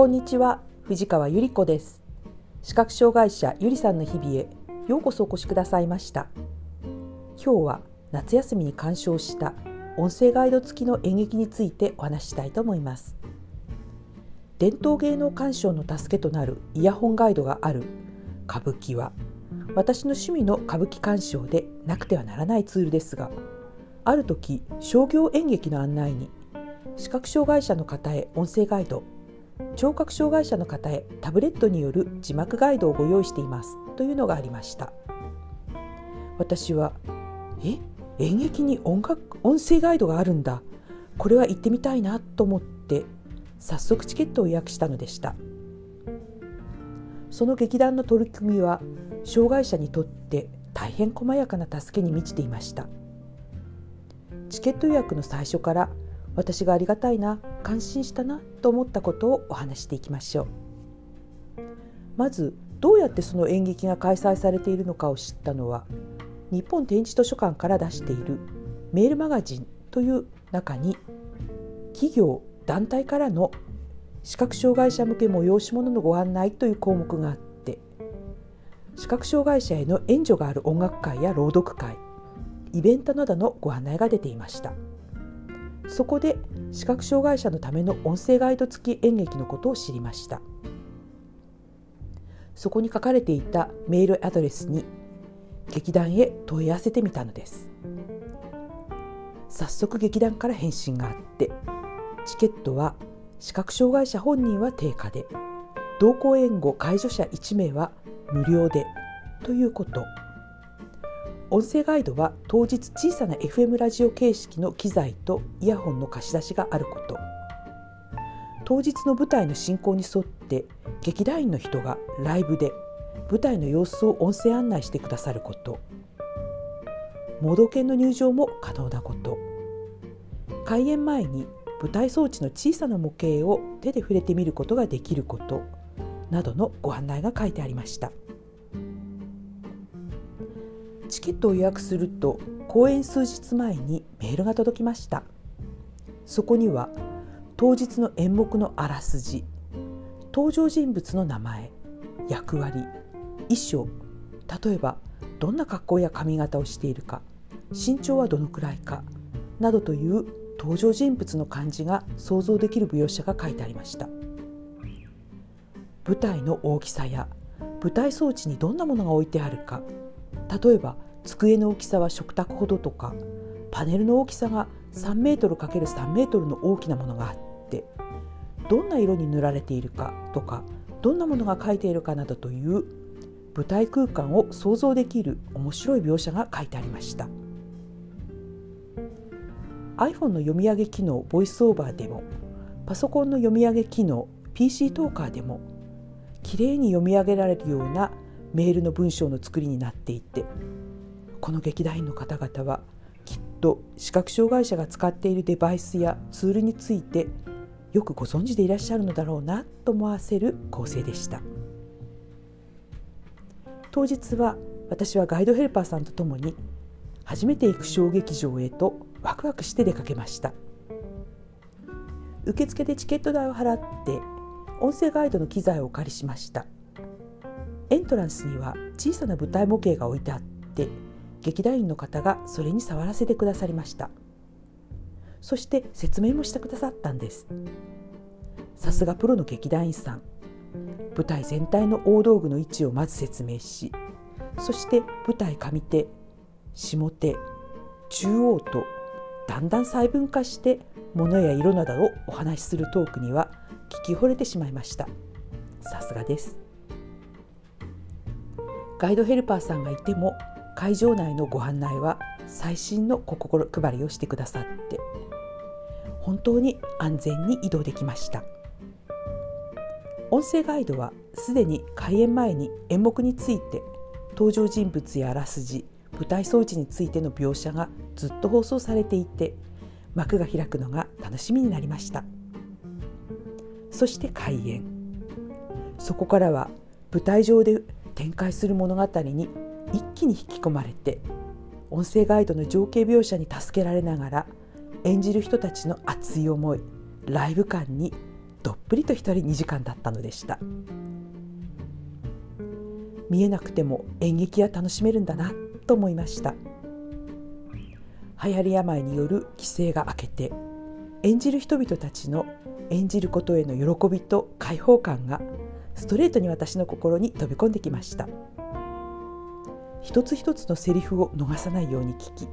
こんにちは藤川ゆり子です。視覚障害者ゆりさんの日々へようこそお越しくださいました。今日は夏休みに鑑賞した音声ガイド付きの演劇についてお話ししたいと思います。伝統芸能鑑賞の助けとなるイヤホンガイドがある歌舞伎は私の趣味の歌舞伎鑑賞でなくてはならないツールですがある時商業演劇の案内に視覚障害者の方へ音声ガイド聴覚障害者の方へタブレットによる字幕ガイドをご用意しています。というのがありました。私はえ？演劇に音楽音声ガイドがあるんだ。これは行ってみたいなと思って早速チケットを予約したのでした。その劇団の取り組みは障害者にとって大変細やかな助けに満ちていました。チケット予約の最初から私がありがたいな感心したなと思ったことをお話していきましょう。まずどうやってその演劇が開催されているのかを知ったのは日本展示図書館から出しているメールマガジンという中に企業団体からの視覚障害者向け催し物のご案内という項目があって視覚障害者への援助がある音楽会や朗読会イベントなどのご案内が出ていました。そこで視覚障害者のための音声ガイド付き演劇のことを知りました。そこに書かれていたメールアドレスに劇団へ問い合わせてみたのです。早速劇団から返信があってチケットは視覚障害者本人は定価で同行援護介助者1名は無料でということ。音声ガイドは当日小さな FM ラジオ形式の機材とイヤホンの貸し出しがあること。当日の舞台の進行に沿って劇団員の人がライブで舞台の様子を音声案内してくださること。盲導犬の入場も可能なこと。開演前に舞台装置の小さな模型を手で触れてみることができることなどのご案内が書いてありました。チケットを予約すると公演数日前にメールが届きました。そこには当日の演目のあらすじ登場人物の名前役割衣装例えばどんな格好や髪型をしているか身長はどのくらいかなどという登場人物の感じが想像できる描写が書いてありました。舞台の大きさや舞台装置にどんなものが置いてあるか例えば机の大きさは食卓ほどとかパネルの大きさが3メートル ×3 メートルの大きなものがあってどんな色に塗られているかとかどんなものが書いているかなどという舞台空間を想像できる面白い描写が書いてありました。iPhone の読み上げ機能ボイスオーバーでもパソコンの読み上げ機能 PC トーカーでもきれいに読み上げられるようなメールの文章の作りになっていてこの劇団員の方々はきっと視覚障害者が使っているデバイスやツールについてよくご存知でいらっしゃるのだろうなと思わせる構成でした。当日は私はガイドヘルパーさんと共に初めて行く小劇場へとワクワクして出かけました。受付でチケット代を払って音声ガイドの機材をお借りしました。エントランスには小さな舞台模型が置いてあって劇団員の方がそれに触らせてくださりました。そして説明もしてくださったんです。さすがプロの劇団員さん。舞台全体の大道具の位置をまず説明しそして舞台上手下手中央とだんだん細分化して物や色などをお話しするトークには聞き惚れてしまいました。さすがです。ガイドヘルパーさんがいても会場内のご案内は最新の心配りをしてくださって本当に安全に移動できました。音声ガイドはすでに開演前に演目について登場人物やあらすじ舞台装置についての描写がずっと放送されていて幕が開くのが楽しみになりました。そして開演。そこからは舞台上で展開する物語に一気に引き込まれて音声ガイドの情景描写に助けられながら演じる人たちの熱い思いライブ感にどっぷりと一人2時間だったのでした。見えなくても演劇は楽しめるんだなと思いました。流行り病による規制が明けて演じる人々たちの演じることへの喜びと解放感がストレートに私の心に飛び込んできました。一つ一つのセリフを逃さないように聞き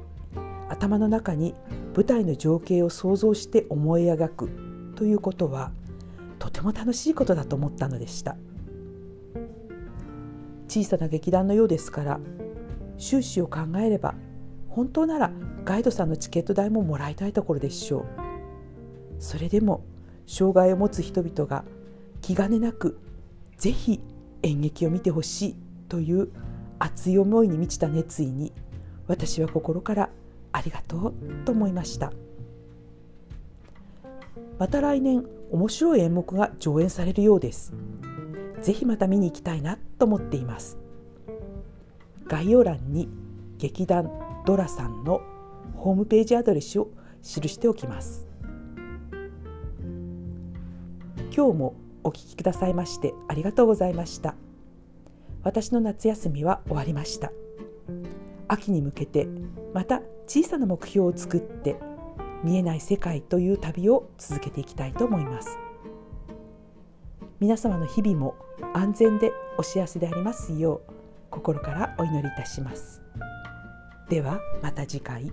頭の中に舞台の情景を想像して思い描くということはとても楽しいことだと思ったのでした。小さな劇団のようですから収支を考えれば本当ならガイドさんのチケット代ももらいたいところでしょう。それでも障害を持つ人々が気兼ねなくぜひ演劇を見てほしいという熱い思いに満ちた熱意に私は心からありがとうと思いました。また来年面白い演目が上演されるようです。ぜひまた見に行きたいなと思っています。概要欄に劇団ドラさんのホームページアドレスを記しておきます。今日もお聞きくださいましてありがとうございました。私の夏休みは終わりました。秋に向けてまた小さな目標を作って見えない世界という旅を続けていきたいと思います。皆様の日々も安全でお幸せでありますよう心からお祈りいたします。ではまた次回。